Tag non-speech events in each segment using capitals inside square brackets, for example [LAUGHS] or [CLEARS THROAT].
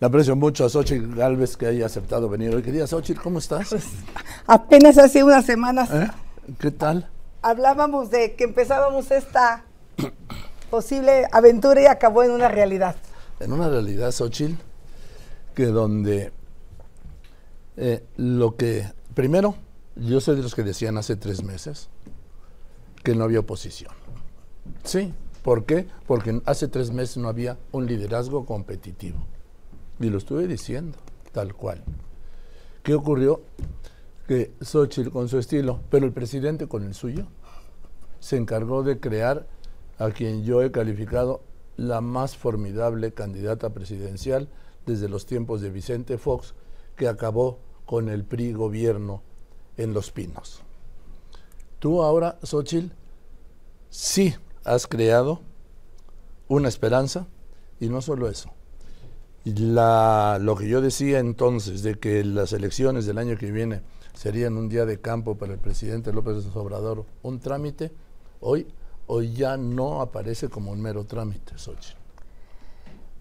Le aprecio mucho a Xochitl Galvez que haya aceptado venir hoy. Querida Xochitl, ¿cómo estás? Pues, [LAUGHS] apenas hace unas semanas. ¿Eh? ¿Qué tal? Hablábamos de que empezábamos esta [COUGHS] posible aventura y acabó en una realidad. En una realidad, Xochitl, que donde eh, lo que. Primero, yo soy de los que decían hace tres meses que no había oposición. Sí, ¿por qué? Porque hace tres meses no había un liderazgo competitivo. Y lo estuve diciendo, tal cual. ¿Qué ocurrió? Que Xochitl con su estilo, pero el presidente con el suyo, se encargó de crear a quien yo he calificado la más formidable candidata presidencial desde los tiempos de Vicente Fox, que acabó con el PRI gobierno en Los Pinos. Tú ahora, Xochitl, sí has creado una esperanza, y no solo eso, la, lo que yo decía entonces de que las elecciones del año que viene serían un día de campo para el presidente López Obrador, un trámite, hoy, hoy ya no aparece como un mero trámite, Xochitl.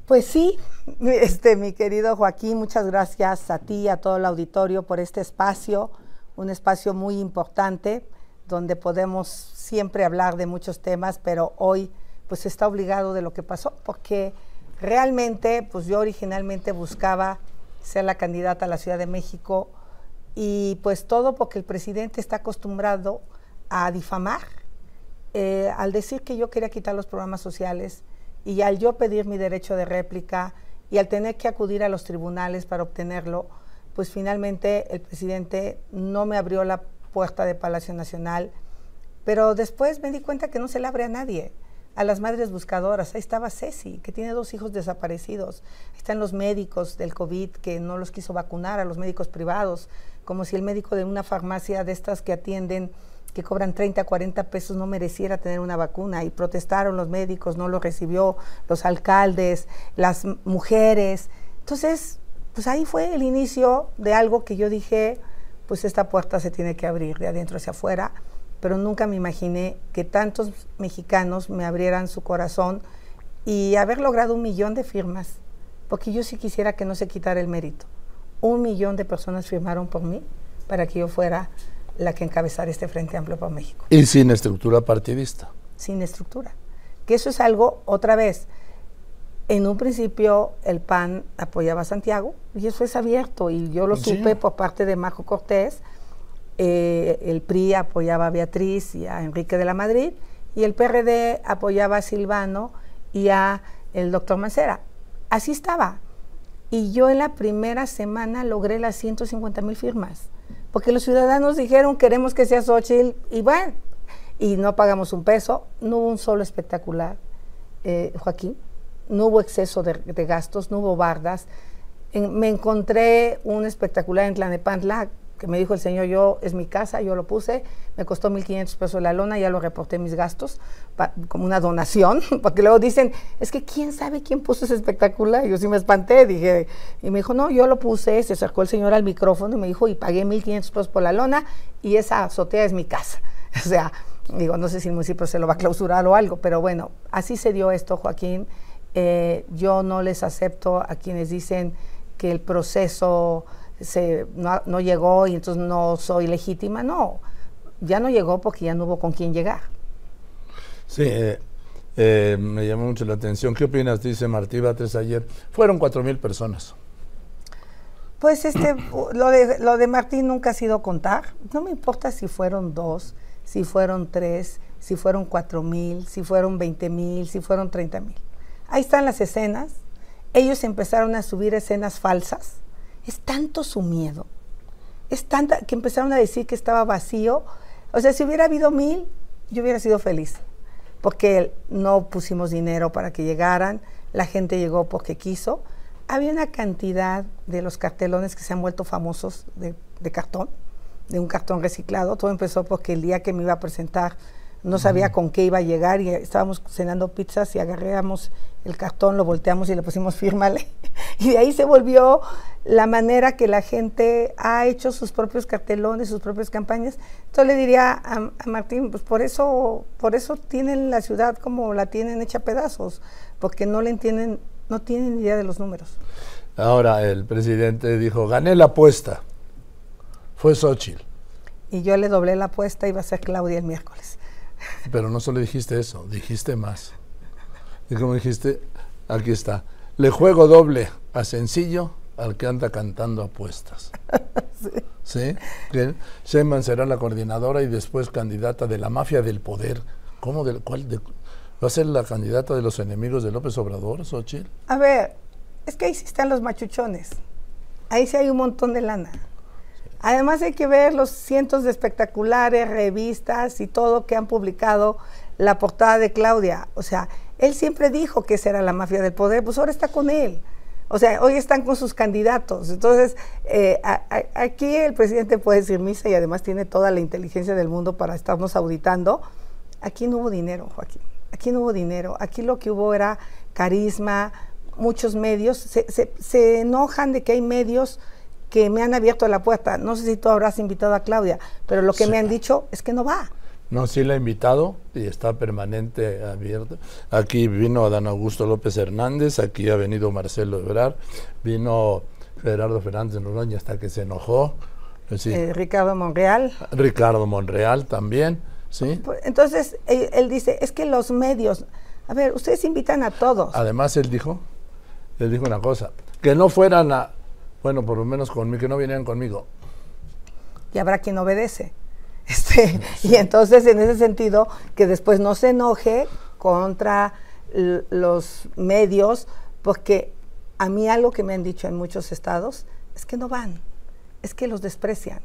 Pues sí, [LAUGHS] este, mi querido Joaquín, muchas gracias a ti y a todo el auditorio por este espacio, un espacio muy importante donde podemos siempre hablar de muchos temas, pero hoy pues está obligado de lo que pasó, porque Realmente, pues yo originalmente buscaba ser la candidata a la Ciudad de México y pues todo porque el presidente está acostumbrado a difamar, eh, al decir que yo quería quitar los programas sociales y al yo pedir mi derecho de réplica y al tener que acudir a los tribunales para obtenerlo, pues finalmente el presidente no me abrió la puerta de Palacio Nacional, pero después me di cuenta que no se le abre a nadie a las madres buscadoras. Ahí estaba Ceci, que tiene dos hijos desaparecidos. Están los médicos del COVID que no los quiso vacunar, a los médicos privados, como si el médico de una farmacia de estas que atienden, que cobran 30, 40 pesos, no mereciera tener una vacuna. Y protestaron los médicos, no lo recibió, los alcaldes, las mujeres. Entonces, pues ahí fue el inicio de algo que yo dije, pues esta puerta se tiene que abrir de adentro hacia afuera pero nunca me imaginé que tantos mexicanos me abrieran su corazón y haber logrado un millón de firmas, porque yo sí quisiera que no se quitara el mérito. Un millón de personas firmaron por mí para que yo fuera la que encabezara este Frente Amplio para México. Y sin estructura partidista. Sin estructura. Que eso es algo, otra vez, en un principio el PAN apoyaba a Santiago y eso es abierto y yo lo supe por parte de Marco Cortés, eh, el PRI apoyaba a Beatriz y a Enrique de la Madrid, y el PRD apoyaba a Silvano y a el doctor Mancera. Así estaba. Y yo en la primera semana logré las 150 mil firmas, porque los ciudadanos dijeron queremos que sea Xochitl, y bueno, y no pagamos un peso, no hubo un solo espectacular, eh, Joaquín, no hubo exceso de, gastos, no hubo bardas. me encontré un espectacular en Tlanepantla que me dijo el señor, yo es mi casa, yo lo puse, me costó 1.500 pesos la lona, ya lo reporté mis gastos como una donación, [LAUGHS] porque luego dicen, es que quién sabe quién puso ese espectacular. Yo sí me espanté, dije, y me dijo, no, yo lo puse, se acercó el señor al micrófono y me dijo, y pagué 1.500 pesos por la lona y esa azotea es mi casa. [LAUGHS] O sea, digo, no sé si el municipio se lo va a clausurar o algo, pero bueno, así se dio esto, Joaquín. Eh, yo no les acepto a quienes dicen que el proceso se, no, llegó y entonces no soy legítima. No, ya no llegó porque ya no hubo con quién llegar. Sí, eh, eh, me llamó mucho la atención. ¿Qué opinas? Dice Martí Batres ayer. Fueron cuatro mil personas. Pues este, [CLEARS THROAT] lo de, lo de Martín nunca ha sido contar. No me importa si fueron dos, si fueron tres, si fueron cuatro mil, si fueron veinte mil, si fueron treinta mil. Ahí están las escenas. Ellos empezaron a subir escenas falsas es tanto su miedo, es tanta que empezaron a decir que estaba vacío. O sea, si hubiera habido mil, yo hubiera sido feliz, porque no pusimos dinero para que llegaran, la gente llegó porque quiso. Había una cantidad de los cartelones que se han vuelto famosos de, de cartón, de un cartón reciclado. Todo empezó porque el día que me iba a presentar no sabía con qué iba a llegar y estábamos cenando pizzas y agarramos el cartón, lo volteamos y le pusimos fírmale. [LAUGHS] Y de ahí se volvió la manera que la gente ha hecho sus propios cartelones, sus propias campañas. Entonces le diría a, Martín, pues por eso, por eso tienen la ciudad como la tienen hecha pedazos, porque no le entienden, no tienen idea de los números. Ahora el presidente dijo, gané la apuesta. Fue Xochitl. Y yo le doblé la apuesta, iba a ser Claudia el miércoles. Pero no solo dijiste eso, dijiste más. Y como dijiste, aquí está. Le juego doble a sencillo al que anda cantando apuestas. [LAUGHS] sí. Sheinbaum será la coordinadora y después candidata de la mafia del poder. ¿Cómo? Del, cuál, de, ¿Va a ser la candidata de los enemigos de López Obrador, Xochitl? A ver, es que ahí sí están los machuchones. Ahí sí hay un montón de lana. Además hay que ver los cientos de espectaculares, revistas y todo que han publicado la portada de Claudia. O sea, él siempre dijo que esa era la mafia del poder, pues ahora está con él. O sea, hoy están con sus candidatos. Entonces, eh, aquí el presidente puede decir misa y además tiene toda la inteligencia del mundo para estarnos auditando. Aquí no hubo dinero, Joaquín. Aquí no hubo dinero. Aquí lo que hubo era carisma, muchos medios. Se, se enojan de que hay medios que me han abierto la puerta. No sé si tú habrás invitado a Claudia, pero lo que me han dicho es que no va. No, sí la he invitado y está permanente abierto. Aquí vino Adán Augusto López Hernández, aquí ha venido Marcelo Ebrar, vino Gerardo Fernández Noroña hasta que se enojó. Eh, Ricardo Monreal. Ricardo Monreal también, ¿sí? Pues, entonces, él, él, dice, es que los medios, a ver, ustedes invitan a todos. Además, él dijo, él dijo una cosa, que no fueran a, bueno, por lo menos conmigo, que no vinieran conmigo. Y habrá quien obedece. [LAUGHS] Este, y entonces, en ese sentido, que después no se enoje contra los medios, porque a mí algo que me han dicho en muchos estados es que no van, es que los desprecian,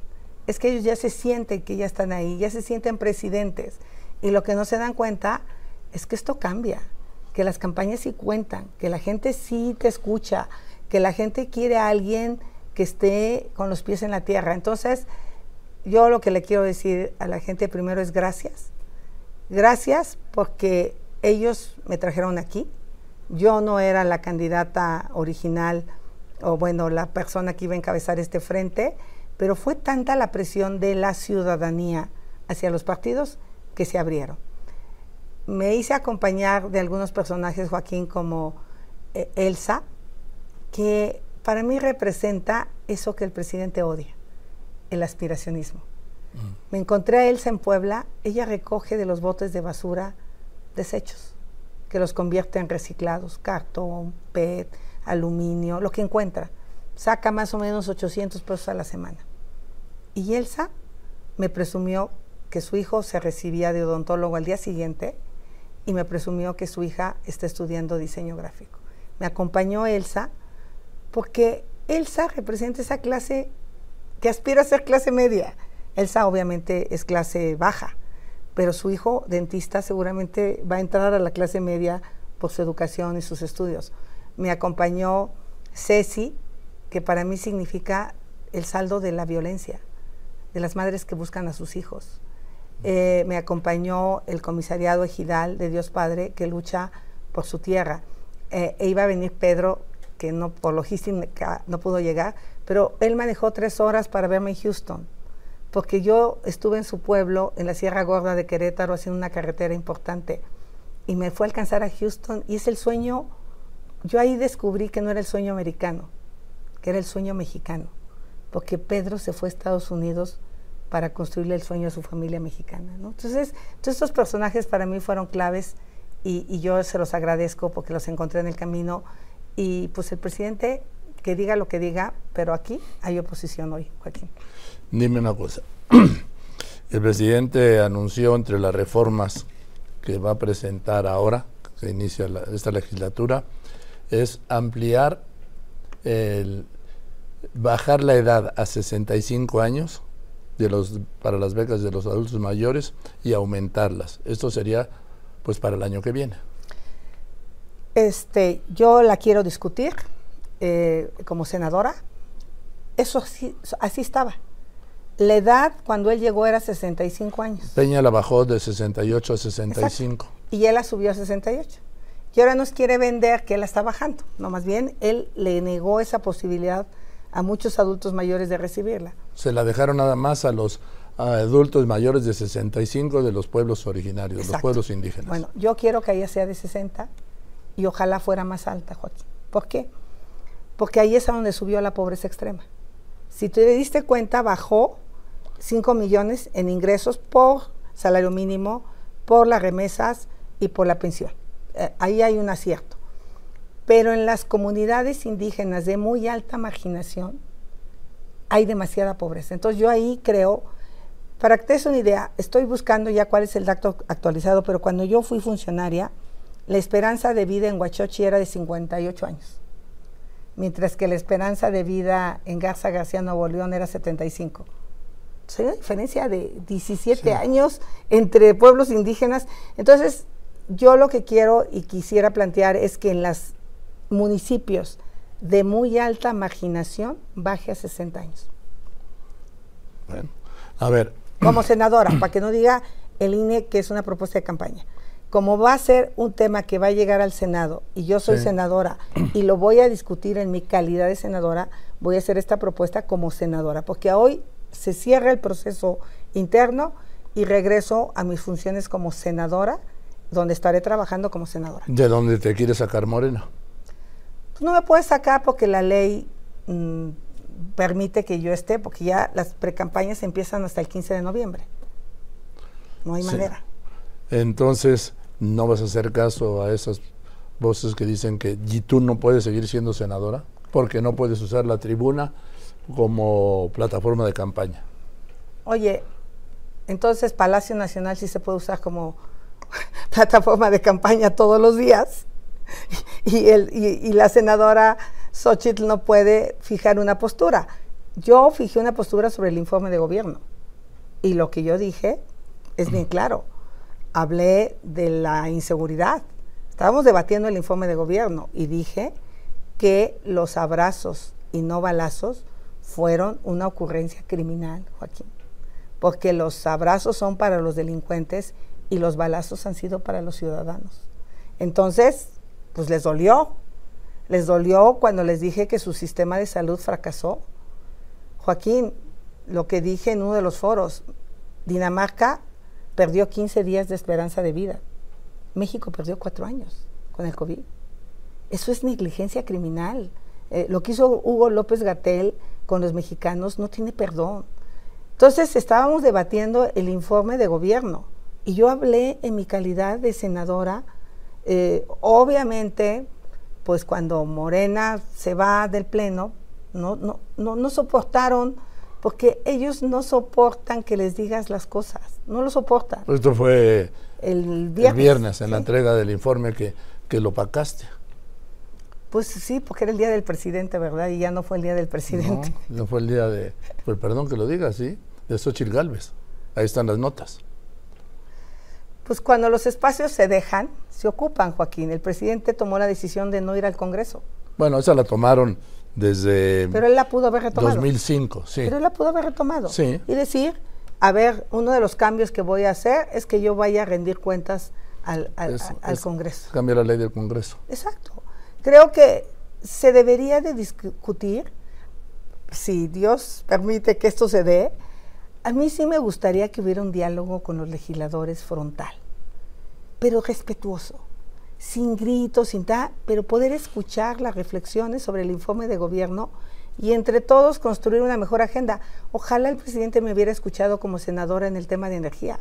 es que ellos ya se sienten que ya están ahí, ya se sienten presidentes. Y lo que no se dan cuenta es que esto cambia, que las campañas sí cuentan, que la gente sí te escucha, que la gente quiere a alguien que esté con los pies en la tierra. Entonces, yo lo que le quiero decir a la gente primero es gracias. Gracias porque ellos me trajeron aquí. Yo no era la candidata original o bueno, la persona que iba a encabezar este frente, pero fue tanta la presión de la ciudadanía hacia los partidos que se abrieron. Me hice acompañar de algunos personajes, Joaquín, como eh, Elsa, que para mí representa eso que el presidente odia, el aspiracionismo. Mm. Me encontré a Elsa en Puebla, ella recoge de los botes de basura desechos, que los convierte en reciclados, cartón, PET, aluminio, lo que encuentra. Saca más o menos 800 pesos a la semana. Y Elsa me presumió que su hijo se recibía de odontólogo al día siguiente y me presumió que su hija está estudiando diseño gráfico. Me acompañó Elsa porque Elsa representa esa clase que aspira a ser clase media. Elsa obviamente es clase baja, pero su hijo dentista seguramente va a entrar a la clase media por su educación y sus estudios. Me acompañó Ceci, que para mí significa el saldo de la violencia, de las madres que buscan a sus hijos. Eh, me acompañó el comisariado ejidal de Dios Padre, que lucha por su tierra. Eh, e iba a venir Pedro que no, por logística no pudo llegar, pero él manejó tres horas para verme en Houston, porque yo estuve en su pueblo, en la Sierra Gorda de Querétaro, haciendo una carretera importante, y me fue a alcanzar a Houston, y es el sueño, yo ahí descubrí que no era el sueño americano, que era el sueño mexicano, porque Pedro se fue a Estados Unidos para construirle el sueño a su familia mexicana. Entonces, todos estos personajes para mí fueron claves y, y, yo se los agradezco porque los encontré en el camino y pues el presidente que diga lo que diga, pero aquí hay oposición hoy, Joaquín. Dime una cosa. [CLEARS THROAT] El presidente anunció entre las reformas que va a presentar ahora, que inicia esta legislatura, es ampliar, el, bajar la edad a 65 años de los, para las becas de los adultos mayores y aumentarlas. Esto sería pues para el año que viene. Este, yo la quiero discutir eh, como senadora. Eso así, así estaba. La edad cuando él llegó era 65 años. Peña la bajó de 68 a 65. Y él la subió a 68. Y ahora nos quiere vender que él la está bajando. No, más bien, él le negó esa posibilidad a muchos adultos mayores de recibirla. Se la dejaron nada más a los adultos mayores de 65 de los pueblos originarios, los pueblos indígenas. Bueno, yo quiero que ella sea de 60 y ojalá fuera más alta, Joaquín. ¿Por qué? porque ahí es a donde subió la pobreza extrema. Si te diste cuenta, bajó 5 millones en ingresos por salario mínimo, por las remesas y por la pensión. Eh, ahí hay un acierto. Pero en las comunidades indígenas de muy alta marginación hay demasiada pobreza. Entonces yo ahí creo, para que te des una idea, estoy buscando ya cuál es el dato actualizado, pero cuando yo fui funcionaria, la esperanza de vida en Huachochi era de 58 años, mientras que la esperanza de vida en Garza García Nuevo León era 75. hay una diferencia de 17 años entre pueblos indígenas. Entonces, yo lo que quiero y quisiera plantear es que en los municipios de muy alta marginación baje a 60 años. Bueno, a ver. Como [CLEARS THROAT] senadora, para que no diga el INE que es una propuesta de campaña como va a ser un tema que va a llegar al Senado y yo soy senadora y lo voy a discutir en mi calidad de senadora, voy a hacer esta propuesta como senadora, porque hoy se cierra el proceso interno y regreso a mis funciones como senadora, donde estaré trabajando como senadora. ¿De dónde te quieres sacar Morena? Pues no me puedes sacar porque la ley mm, permite que yo esté, porque ya las precampañas empiezan hasta el 15 de noviembre. No hay manera. Entonces, no vas a hacer caso a esas voces que dicen que y tú no puedes seguir siendo senadora porque no puedes usar la tribuna como plataforma de campaña. Oye, entonces Palacio Nacional sí se puede usar como [LAUGHS] plataforma de campaña todos los días [LAUGHS] y, el, y, la senadora Xochitl no puede fijar una postura. Yo fijé una postura sobre el informe de gobierno y lo que yo dije es bien [CLEARS THROAT] claro hablé de la inseguridad. Estábamos debatiendo el informe de gobierno y dije que los abrazos y no balazos fueron una ocurrencia criminal, Joaquín. Porque los abrazos son para los delincuentes y los balazos han sido para los ciudadanos. Entonces, pues les dolió. Les dolió cuando les dije que su sistema de salud fracasó. Joaquín, lo que dije en uno de los foros, Dinamarca perdió 15 días de esperanza de vida. México perdió cuatro años con el COVID. Eso es negligencia criminal. Eh, lo que hizo Hugo López Gatel con los mexicanos no tiene perdón. Entonces estábamos debatiendo el informe de gobierno y yo hablé en mi calidad de senadora. Eh, obviamente, pues cuando Morena se va del pleno, no, no, no, no soportaron porque ellos no soportan que les digas las cosas, no lo soportan. Esto fue el viernes, en la entrega del informe que, que lo pacaste. Pues sí, porque era el día del presidente, ¿verdad? Y ya no fue el día del presidente. No, no fue el día de, pues perdón que lo diga, sí, de Xochitl Galvez. Ahí están las notas. Pues cuando los espacios se dejan, se ocupan, Joaquín. El presidente tomó la decisión de no ir al Congreso. Bueno, esa la tomaron desde Pero él la pudo haber retomado. 2005, sí. Pero él la pudo haber retomado. Sí. Y decir, a ver, uno de los cambios que voy a hacer es que yo vaya a rendir cuentas al, al, Congreso. Cambiar la ley del Congreso. Exacto. Creo que se debería de discutir, si Dios permite que esto se dé, a mí sí me gustaría que hubiera un diálogo con los legisladores frontal, pero respetuoso sin gritos, sin tal, pero poder escuchar las reflexiones sobre el informe de gobierno y entre todos construir una mejor agenda. Ojalá el presidente me hubiera escuchado como senadora en el tema de energía.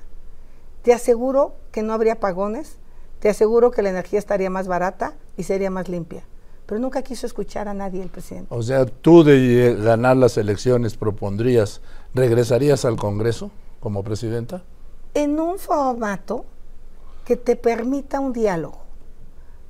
Te aseguro que no habría pagones, te aseguro que la energía estaría más barata y sería más limpia. Pero nunca quiso escuchar a nadie el presidente. O sea, tú de ganar las elecciones propondrías, ¿regresarías al Congreso como presidenta? En un formato que te permita un diálogo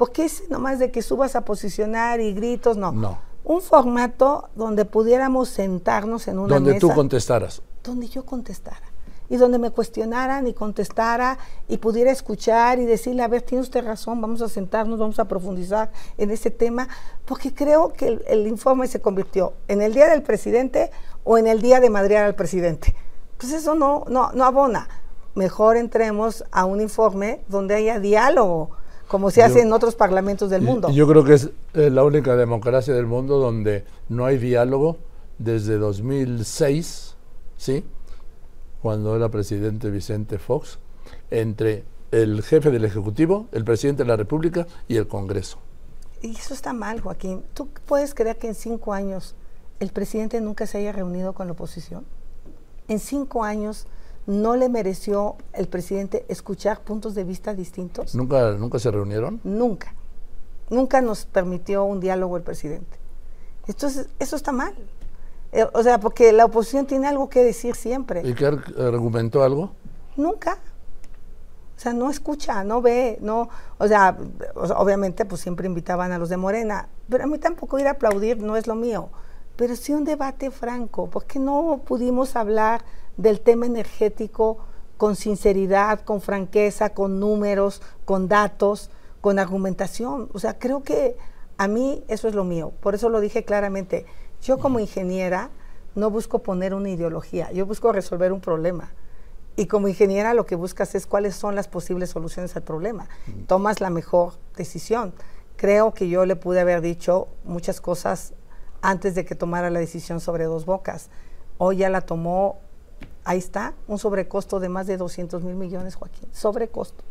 porque es nomás de que subas a posicionar y gritos, no. No. Un formato donde pudiéramos sentarnos en una donde mesa. Donde tú contestaras. Donde yo contestara. Y donde me cuestionaran y contestara y pudiera escuchar y decirle, a ver, tiene usted razón, vamos a sentarnos, vamos a profundizar en ese tema, porque creo que el, el informe se convirtió en el día del presidente o en el día de madrear al presidente. Pues eso no, no, no abona. Mejor entremos a un informe donde haya diálogo, como se hace en otros parlamentos del mundo. Yo creo que es eh, la única democracia del mundo donde no hay diálogo desde 2006, ¿sí? Cuando era presidente Vicente Fox, entre el jefe del Ejecutivo, el presidente de la República y el Congreso. Y eso está mal, Joaquín. ¿Tú puedes creer que en cinco años el presidente nunca se haya reunido con la oposición? En cinco años no le mereció el presidente escuchar puntos de vista distintos. ¿Nunca, nunca se reunieron? Nunca. Nunca nos permitió un diálogo el presidente. Entonces, eso está mal. Eh, o sea, porque la oposición tiene algo que decir siempre. ¿Y qué argumentó algo? Nunca. O sea, no escucha, no ve, no, o sea, obviamente pues siempre invitaban a los de Morena, pero a mí tampoco ir a aplaudir no es lo mío, pero sí un debate franco, porque no pudimos hablar del tema energético con sinceridad, con franqueza, con números, con datos, con argumentación. O sea, creo que a mí eso es lo mío, por eso lo dije claramente. Yo como ingeniera no busco poner una ideología, yo busco resolver un problema. Y como ingeniera lo que buscas es cuáles son las posibles soluciones al problema. Tomas la mejor decisión. Creo que yo le pude haber dicho muchas cosas antes de que tomara la decisión sobre dos bocas. Hoy ya la tomó, ahí está, un sobrecosto de más de 200 mil millones, Joaquín. Sobrecosto.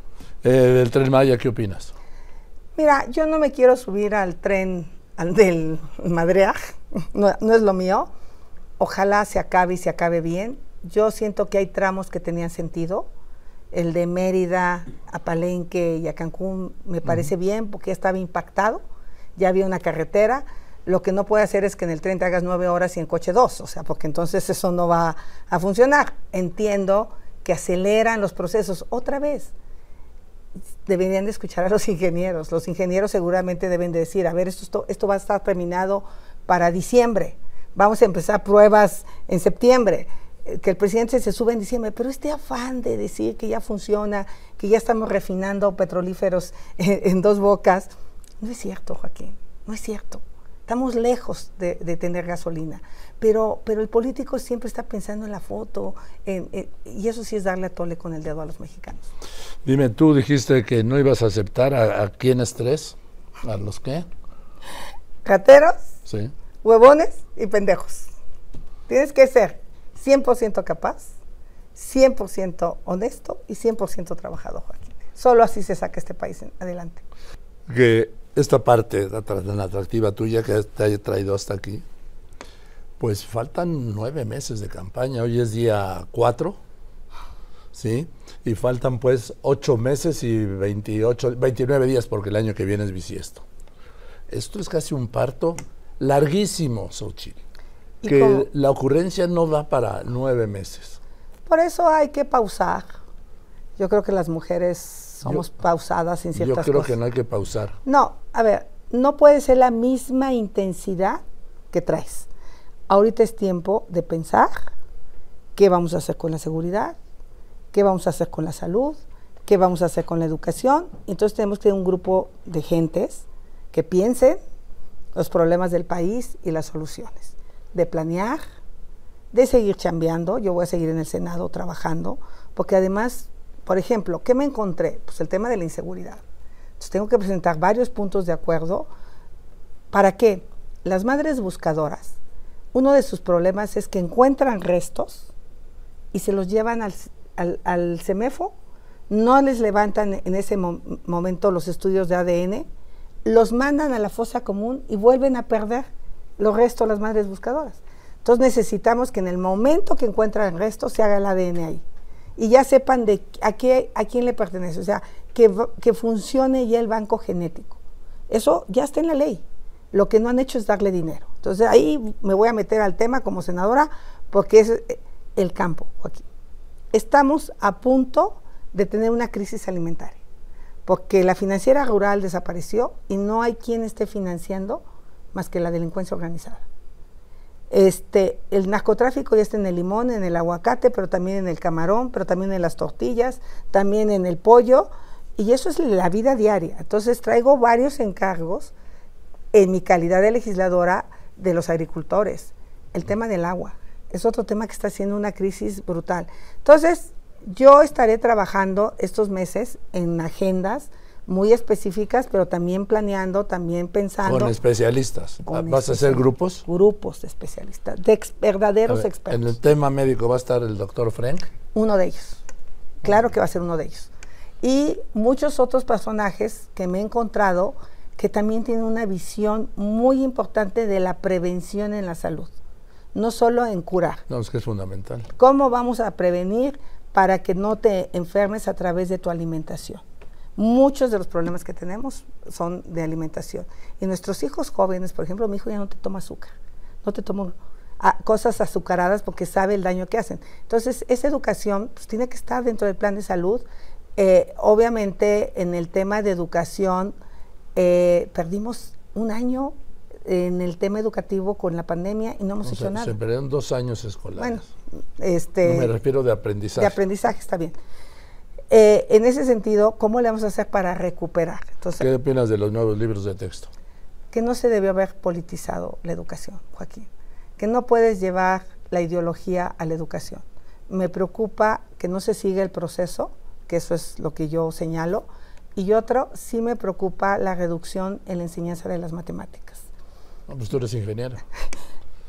Eh, del tren Maya, ¿qué opinas? Mira, yo no me quiero subir al tren al del Madreaj, no, no es lo mío. Ojalá se acabe y se acabe bien yo siento que hay tramos que tenían sentido. El de Mérida a Palenque y a Cancún me parece bien porque ya estaba impactado, ya había una carretera. Lo que no puede hacer es que en el tren te hagas nueve horas y en coche dos, o sea, porque entonces eso no va a funcionar. Entiendo que aceleran los procesos. Otra vez, deberían de escuchar a los ingenieros. Los ingenieros seguramente deben de decir, a ver, esto, esto va a estar terminado para diciembre. Vamos a empezar pruebas en septiembre que el presidente se sube en diciembre, pero este afán de decir que ya funciona, que ya estamos refinando petrolíferos [LAUGHS] en, dos bocas, no es cierto, Joaquín, no es cierto. Estamos lejos de, tener gasolina, pero, pero el político siempre está pensando en la foto, y eso sí es darle a tole con el dedo a los mexicanos. Dime, tú dijiste que no ibas a aceptar a, a quiénes tres, a los qué? Cateros, sí. huevones y pendejos. Tienes que ser 100% capaz, 100% honesto y 100% trabajador, Joaquín. Solo así se saca este país adelante. Que esta parte tan atractiva tuya que te haya traído hasta aquí, pues faltan nueve meses de campaña. Hoy es día cuatro, ¿sí? Y faltan pues ocho meses y 28, 29 días porque el año que viene es bisiesto. Esto es casi un parto larguísimo, Xochitl que la ocurrencia no va para nueve meses. Por eso hay que pausar. Yo creo que las mujeres somos pausadas en ciertas cosas. Yo creo que no hay que pausar. No, a ver, no puede ser la misma intensidad que traes. Ahorita es tiempo de pensar qué vamos a hacer con la seguridad, qué vamos a hacer con la salud, qué vamos a hacer con la educación. Entonces tenemos que tener un grupo de gentes que piensen los problemas del país y las soluciones de planear, de seguir chambeando. Yo voy a seguir en el Senado trabajando, porque además, por ejemplo, ¿qué me encontré? Pues el tema de la inseguridad. Entonces tengo que presentar varios puntos de acuerdo. ¿Para qué? Las madres buscadoras, uno de sus problemas es que encuentran restos y se los llevan al, al, CEMEFO, no les levantan en ese momento los estudios de ADN, los mandan a la fosa común y vuelven a perder los restos las madres buscadoras. Entonces necesitamos que en el momento que encuentran el resto se haga el ADN ahí. Y ya sepan de a, qué, a quién le pertenece. O sea, que, que funcione ya el banco genético. Eso ya está en la ley. Lo que no han hecho es darle dinero. Entonces ahí me voy a meter al tema como senadora porque es eh, el campo, Joaquín. Estamos a punto de tener una crisis alimentaria porque la financiera rural desapareció y no hay quien esté financiando más que la delincuencia organizada. Este, el narcotráfico ya está en el limón, en el aguacate, pero también en el camarón, pero también en las tortillas, también en el pollo, y eso es la vida diaria. Entonces traigo varios encargos en mi calidad de legisladora de los agricultores. El tema del agua es otro tema que está haciendo una crisis brutal. Entonces, yo estaré trabajando estos meses en agendas muy específicas, pero también planeando, también pensando. Con especialistas. ¿Vas a hacer grupos? Grupos de especialistas, de verdaderos expertos. En el tema médico va a estar el doctor Frank. Uno de ellos. Claro que va a ser uno de ellos. Y muchos otros personajes que me he encontrado que también tiene una visión muy importante de la prevención en la salud, no solo en curar. No, es que es fundamental. ¿Cómo vamos a prevenir para que no te enfermes a través de tu alimentación? Muchos de los problemas que tenemos son de alimentación. Y nuestros hijos jóvenes, por ejemplo, mi hijo ya no te toma azúcar, no te toma cosas azucaradas porque sabe el daño que hacen. Entonces, esa educación pues, tiene que estar dentro del plan de salud. Eh, obviamente, en el tema de educación, eh, perdimos un año en el tema educativo con la pandemia y no hemos hecho nada. Se perdieron dos años escolares. Bueno, este, no me refiero de aprendizaje. De aprendizaje, está bien. Eh, en ese sentido, ¿cómo le vamos a hacer para recuperar? Entonces, ¿Qué opinas de los nuevos libros de texto? Que no se debió haber politizado la educación, Joaquín. Que no puedes llevar la ideología a la educación. Me preocupa que no se siga el proceso, que eso es lo que yo señalo, y otro, sí me preocupa la reducción en la enseñanza de las matemáticas. No, pues tú eres ingeniero. [LAUGHS]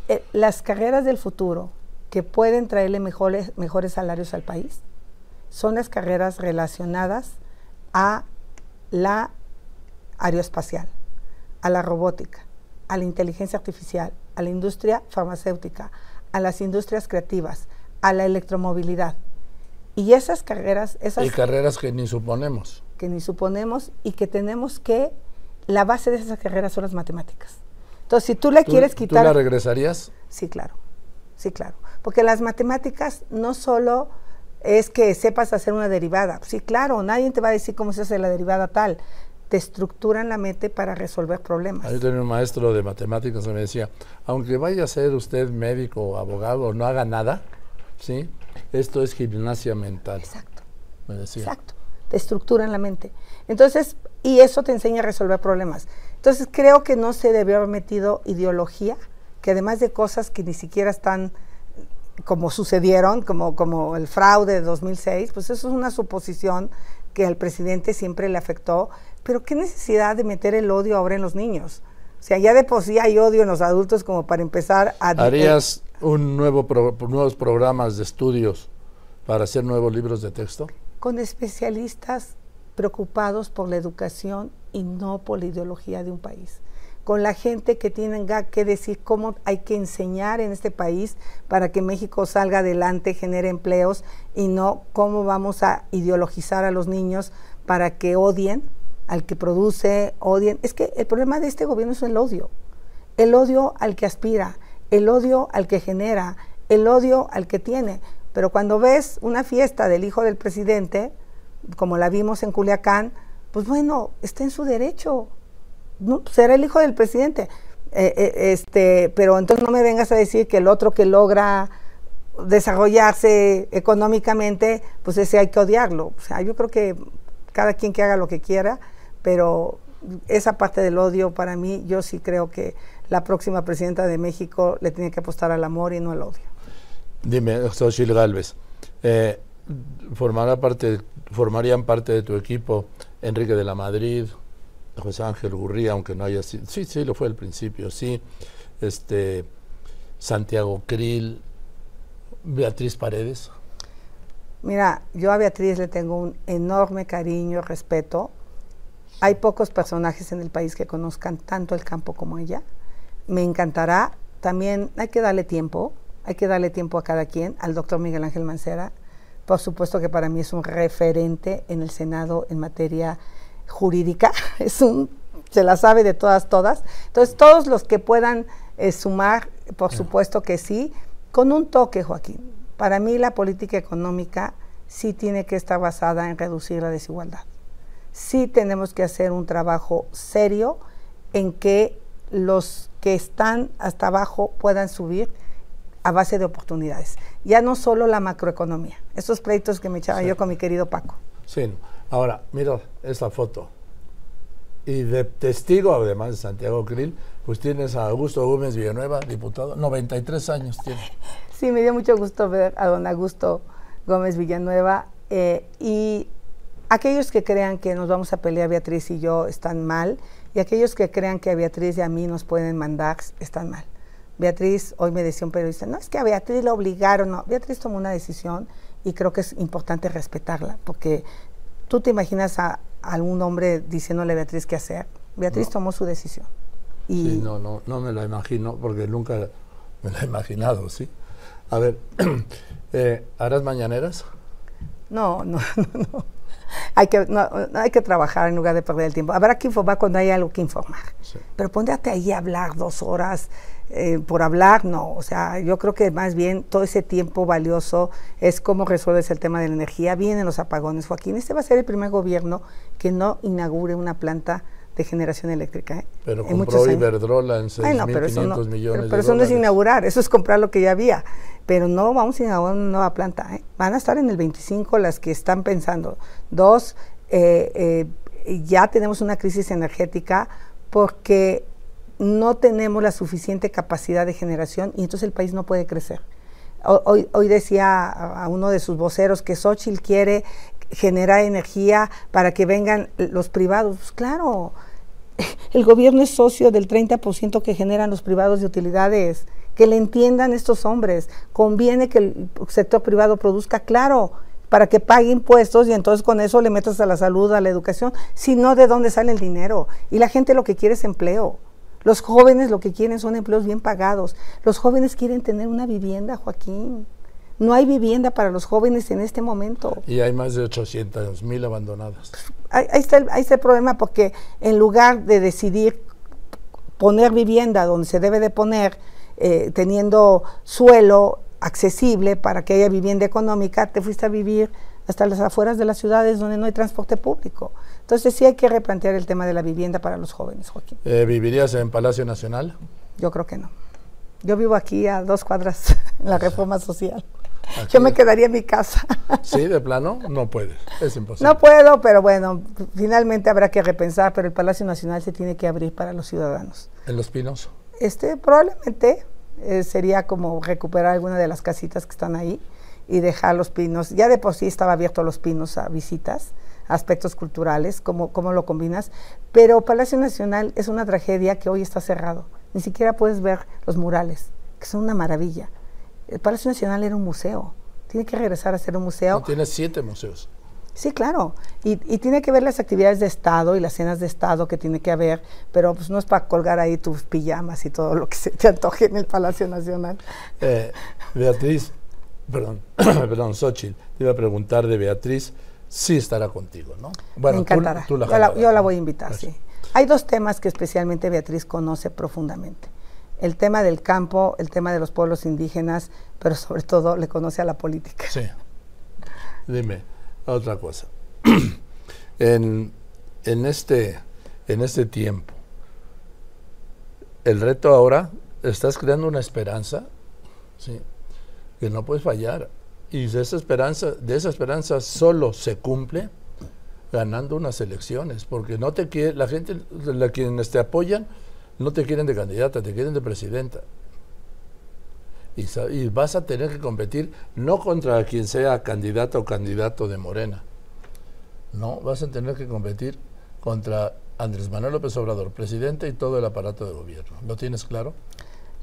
Eh, las carreras del futuro que pueden traerle mejores, mejores salarios al país son las carreras relacionadas a la aeroespacial, a la robótica, a la inteligencia artificial, a la industria farmacéutica, a las industrias creativas, a la electromovilidad. Y esas carreras... Esas y carreras que ni suponemos que ni suponemos y que tenemos que, la base de esas carreras son las matemáticas. Entonces, si tú le quieres quitar... ¿Tú la regresarías? Sí, claro, sí, claro. Porque las matemáticas no solo es que sepas hacer una derivada. Sí, claro, nadie te va a decir cómo se hace la derivada tal. Te estructuran la mente para resolver problemas. Yo tenía un maestro de matemáticas que me decía, aunque vaya a ser usted médico o abogado o no haga nada, ¿sí? Esto es gimnasia mental. Exacto. Me decía. Exacto te estructura en la mente. Entonces, y eso te enseña a resolver problemas. Entonces, creo que no se debió haber metido ideología, que además de cosas que ni siquiera están como sucedieron, como, como el fraude de 2006, pues eso es una suposición que al presidente siempre le afectó, pero qué necesidad de meter el odio ahora en los niños. O sea, ya de por sí hay odio en los adultos como para empezar a... ¿Harías un nuevo nuevos programas de estudios para hacer nuevos libros de texto? con especialistas preocupados por la educación y no por la ideología de un país con la gente que tenga que decir cómo hay que enseñar en este país para que México salga adelante, genere empleos y no cómo vamos a ideologizar a los niños para que odien al que produce, odien. Es que el problema de este gobierno es el odio, el odio al que aspira, el odio al que genera, el odio al que tiene. Pero cuando ves una fiesta del hijo del presidente, como la vimos en Culiacán, pues bueno, está en su derecho. ¿No? Será el hijo del presidente. Eh, eh, este, pero entonces no me vengas a decir que el otro que logra desarrollarse económicamente, pues ese hay que odiarlo. O sea, yo creo que cada quien que haga lo que quiera, pero esa parte del odio para mí, yo sí creo que la próxima presidenta de México le tiene que apostar al amor y no al odio. Dime, Xochitl Galvez, eh, formará parte, ¿formarían parte de tu equipo Enrique de la Madrid, José Ángel Gurría, aunque no haya sido, sí, sí, lo fue al principio, sí, este, Santiago Krill, Beatriz Paredes? Mira, yo a Beatriz le tengo un enorme cariño, respeto. Hay pocos personajes en el país que conozcan tanto el campo como ella. Me encantará. También hay que darle tiempo hay que darle tiempo a cada quien, al doctor Miguel Ángel Mancera, por supuesto que para mí es un referente en el Senado en materia jurídica, [LAUGHS] es un, se la sabe de todas, todas. Entonces, todos los que puedan eh, sumar, por supuesto que sí, con un toque, Joaquín. Para mí la política económica sí tiene que estar basada en reducir la desigualdad. Sí tenemos que hacer un trabajo serio en que los que están hasta abajo puedan subir a base de oportunidades. Ya no solo la macroeconomía, esos pleitos que me echaba yo con mi querido Paco. Sí, ahora, mira esa foto. Y de testigo, además de Santiago Krill, pues tienes a Augusto Gómez Villanueva, diputado, 93 años tiene. Sí, me dio mucho gusto ver a don Augusto Gómez Villanueva. Eh, y aquellos que crean que nos vamos a pelear Beatriz y yo están mal, y aquellos que crean que a Beatriz y a mí nos pueden mandar están mal. Beatriz, hoy me decía un periodista, no es que a Beatriz la obligaron, no, Beatriz tomó una decisión y creo que es importante respetarla, porque tú te imaginas a, algún hombre diciéndole a Beatriz qué hacer. Beatriz tomó su decisión. Y sí, no, no, no me la imagino porque nunca me la he imaginado, ¿sí? A ver, [CLEARS THROAT] eh, ¿harás mañaneras? No, no, [LAUGHS] no, no. Hay que, no, hay que trabajar en lugar de perder el tiempo. Habrá que informar cuando hay algo que informar. Pero ponte ahí a hablar dos horas eh, por hablar, no. O sea, yo creo que más bien todo ese tiempo valioso es cómo resuelves el tema de la energía. Vienen los apagones, Joaquín. Este va a ser el primer gobierno que no inaugure una planta de generación eléctrica. ¿eh? Pero compró Iberdrola en 6.500 millones Pero, eso no es inaugurar, eso es comprar lo que ya había. Pero no vamos a inaugurar una nueva planta. ¿eh? Van a estar en el 25 las que están pensando. Dos, eh, ya tenemos una crisis energética porque no tenemos la suficiente capacidad de generación y entonces el país no puede crecer. Hoy, hoy decía a uno de sus voceros que Xochitl quiere generar energía para que vengan los privados. Pues claro, [LAUGHS] el gobierno es socio del 30% que generan los privados de utilidades. Que le entiendan estos hombres. Conviene que el sector privado produzca, claro, para que pague impuestos y entonces con eso le metas a la salud, a la educación. Si no, ¿de dónde sale el dinero? Y la gente lo que quiere es empleo. Los jóvenes lo que quieren son empleos bien pagados. Los jóvenes quieren tener una vivienda, Joaquín. No hay vivienda para los jóvenes en este momento. Y hay más de 800 mil abandonadas. Ahí, está el, ahí está el problema porque en lugar de decidir poner vivienda donde se debe de poner, eh, teniendo suelo accesible para que haya vivienda económica, te fuiste a vivir hasta las afueras de las ciudades donde no hay transporte público. Entonces sí hay que replantear el tema de la vivienda para los jóvenes, Joaquín. Eh, ¿Vivirías en Palacio Nacional? Yo creo que no. Yo vivo aquí a dos cuadras [LAUGHS] en la reforma social. Yo me quedaría en mi casa. Sí, de [LAUGHS] plano, no puedes, es imposible. No puedo, pero bueno, finalmente habrá que repensar, pero el Palacio Nacional se tiene que abrir para los ciudadanos. ¿En Los Pinos? Este, probablemente eh, sería como recuperar alguna de las casitas que están ahí y dejar los pinos. Ya de por sí estaba abierto los pinos a visitas, aspectos culturales, cómo, cómo lo combinas, pero Palacio Nacional es una tragedia que hoy está cerrado. Ni siquiera puedes ver los murales, que son una maravilla el Palacio Nacional era un museo. Tiene que regresar a ser un museo. tiene siete museos. Sí, claro. Y, tiene que ver las actividades de Estado y las cenas de Estado que tiene que haber, pero pues no es para colgar ahí tus pijamas y todo lo que se te antoje en el Palacio Nacional. Eh, Beatriz, perdón, [CLEARS THROAT] perdón, Xochitl, te iba a preguntar de Beatriz, sí estará contigo, ¿no? Bueno, Me encantará. Tú, la yo, la, voy a invitar, sí. Hay dos temas que especialmente Beatriz conoce profundamente el tema del campo, el tema de los pueblos indígenas, pero sobre todo le conoce a la política. Sí. Dime, otra cosa. [CLEARS THROAT] en, este, en este tiempo, el reto ahora, estás creando una esperanza, ¿sí? que no puedes fallar. Y de esa esperanza, de esa esperanza solo se cumple ganando unas elecciones, porque no te quiere, la gente, la quienes te apoyan, no te quieren de candidata, te quieren de presidenta. Y, vas a tener que competir no contra quien sea candidata o candidato de Morena. No, vas a tener que competir contra Andrés Manuel López Obrador, presidente y todo el aparato de gobierno. ¿Lo tienes claro?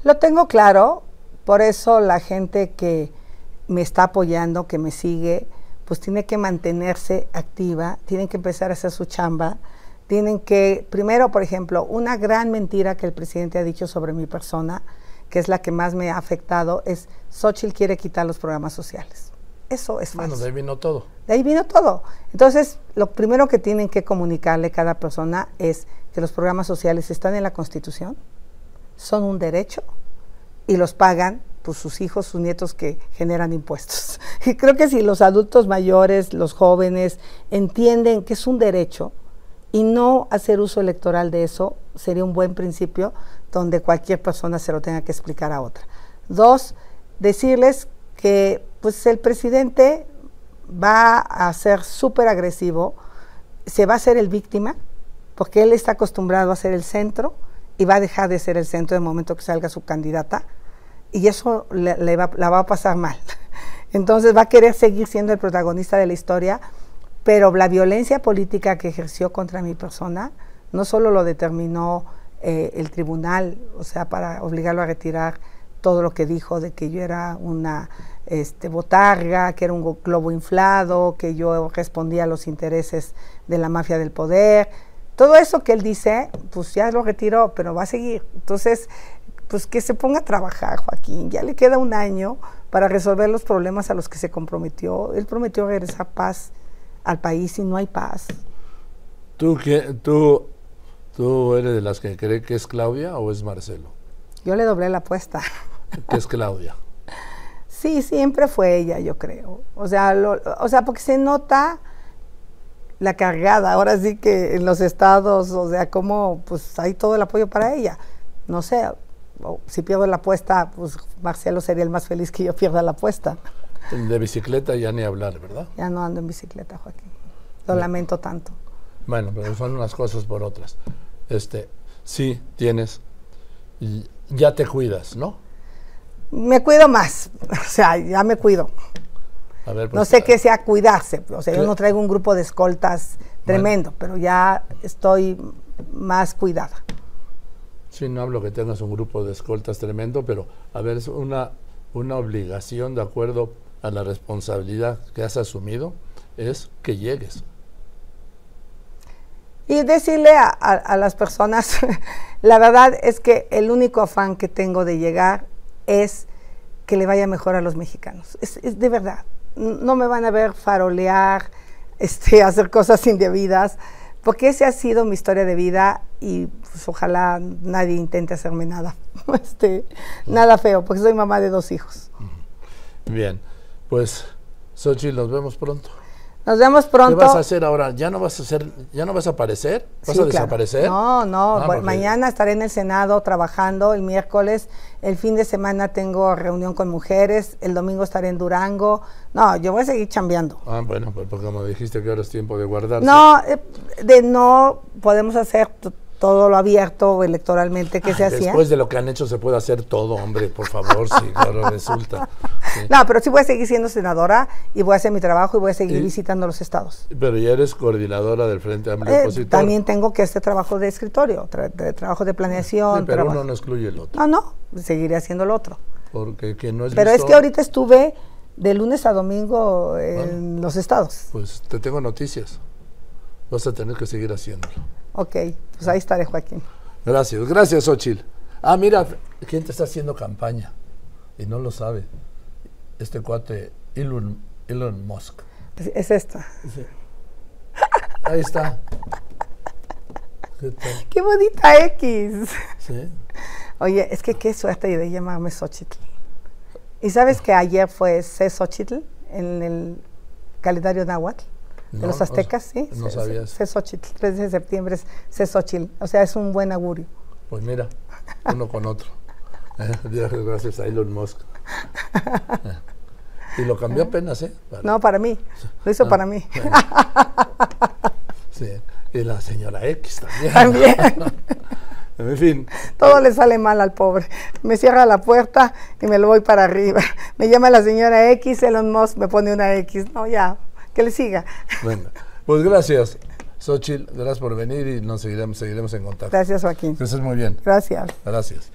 Lo tengo claro, por eso la gente que me está apoyando, que me sigue, pues tiene que mantenerse activa, tiene que empezar a hacer su chamba tienen que, primero, por ejemplo, una gran mentira que el presidente ha dicho sobre mi persona, que es la que más me ha afectado, es Xochitl quiere quitar los programas sociales. Eso es falso. Bueno, de ahí vino todo. De ahí vino todo. Entonces, lo primero que tienen que comunicarle cada persona es que los programas sociales están en la Constitución, son un derecho y los pagan pues, sus hijos, sus nietos que generan impuestos. [LAUGHS] Y creo que si los adultos mayores, los jóvenes, entienden que es un derecho, y no hacer uso electoral de eso sería un buen principio donde cualquier persona se lo tenga que explicar a otra. Dos, decirles que pues el presidente va a ser súper agresivo, se va a ser el víctima, porque él está acostumbrado a ser el centro y va a dejar de ser el centro en el momento que salga su candidata, y eso le, va, la va a pasar mal. [LAUGHS] Entonces va a querer seguir siendo el protagonista de la historia pero la violencia política que ejerció contra mi persona no solo lo determinó eh, el tribunal, o sea, para obligarlo a retirar todo lo que dijo de que yo era una este, botarga, que era un globo inflado, que yo respondía a los intereses de la mafia del poder, todo eso que él dice, pues ya lo retiró, pero va a seguir. Entonces, pues que se ponga a trabajar, Joaquín. Ya le queda un año para resolver los problemas a los que se comprometió. Él prometió regresar paz al país y no hay paz. ¿Tú, qué, tú, ¿Tú eres de las que cree que es Claudia o es Marcelo? Yo le doblé la apuesta. ¿Qué es Claudia? [LAUGHS] sí, siempre fue ella, yo creo. O sea, o sea, porque se nota la cargada, ahora sí que en los estados, o sea, como pues hay todo el apoyo para ella. No sé, si pierdo la apuesta, pues Marcelo sería el más feliz que yo pierda la apuesta. De bicicleta ya ni hablar, ¿verdad? Ya no ando en bicicleta, Joaquín. Lo lamento tanto. Bueno, pero son unas cosas por otras. Este, sí, tienes, ya te cuidas, ¿no? Me cuido más, [LAUGHS] o sea, ya me cuido. A ver, no pues, sé qué sea cuidarse, o sea, yo no traigo un grupo de escoltas tremendo, pero ya estoy más cuidada. Sí, no hablo que tengas un grupo de escoltas tremendo, pero a ver, es una, una obligación de acuerdo a la responsabilidad que has asumido, es que llegues. Y decirle a, las personas, [LAUGHS] la verdad es que el único afán que tengo de llegar es que le vaya mejor a los mexicanos. Es, de verdad. No me van a ver farolear, [LAUGHS] este, hacer cosas indebidas, porque esa ha sido mi historia de vida y pues, ojalá nadie intente hacerme nada, [LAUGHS] este, nada feo, porque soy mamá de dos hijos. Bien, pues Xochitl, nos vemos pronto. Nos vemos pronto. ¿Qué vas a hacer ahora? ¿Ya no vas a hacer, ya no vas a aparecer? ¿Vas a desaparecer? No, no, ah, mañana estaré en el Senado trabajando, el miércoles, el fin de semana tengo reunión con mujeres, el domingo estaré en Durango. No, yo voy a seguir chambeando. Ah, bueno, pues como dijiste que ahora es tiempo de guardarse. No, eh, de no podemos hacer todo lo abierto electoralmente que se hacía. Después de lo que han hecho se puede hacer todo, hombre, por favor, sí, claro, [LAUGHS] resulta. No, pero sí voy a seguir siendo senadora y voy a hacer mi trabajo y voy a seguir visitando los estados. Pero ya eres coordinadora del Frente Amplio eh, Opositor. También tengo que este trabajo de escritorio, de trabajo de planeación. pero uno no excluye el otro. No, no, seguiré haciendo el otro. Porque que no es Pero es que ahorita estuve de lunes a domingo en los estados. Pues te tengo noticias. Vas a tener que seguir haciéndolo. Ok, pues ahí estaré, Joaquín. Gracias, gracias, Ochil. Ah, mira, ¿quién te está haciendo campaña? Y no lo sabe. Este cuate, Elon, Elon Musk. Es, esta. Ahí está. ¿Qué, bonita X. Sí. Oye, es que qué suerte de llamarme Xochitl. ¿Y sabes que ayer fue C. Xochitl en el calendario náhuatl? De los aztecas, ¿sí? No sabías. Xochitl, 3 de septiembre es Xochitl. O sea, es un buen augurio. Pues mira, uno con otro. [LAUGHS] Eh, gracias a Elon Musk. Eh, y lo cambió apenas, ¿eh? no, para mí. Lo hizo ah, para mí. sí. Y la señora X también. También. [LAUGHS] en fin. Todo le sale mal al pobre. Me cierra la puerta y me lo voy para arriba. Me llama la señora X, Elon Musk me pone una X. No, ya, que le siga. Bueno, pues gracias. Xochitl, gracias por venir y nos seguiremos, seguiremos en contacto. Gracias, Joaquín. Estés muy bien. Gracias. Gracias.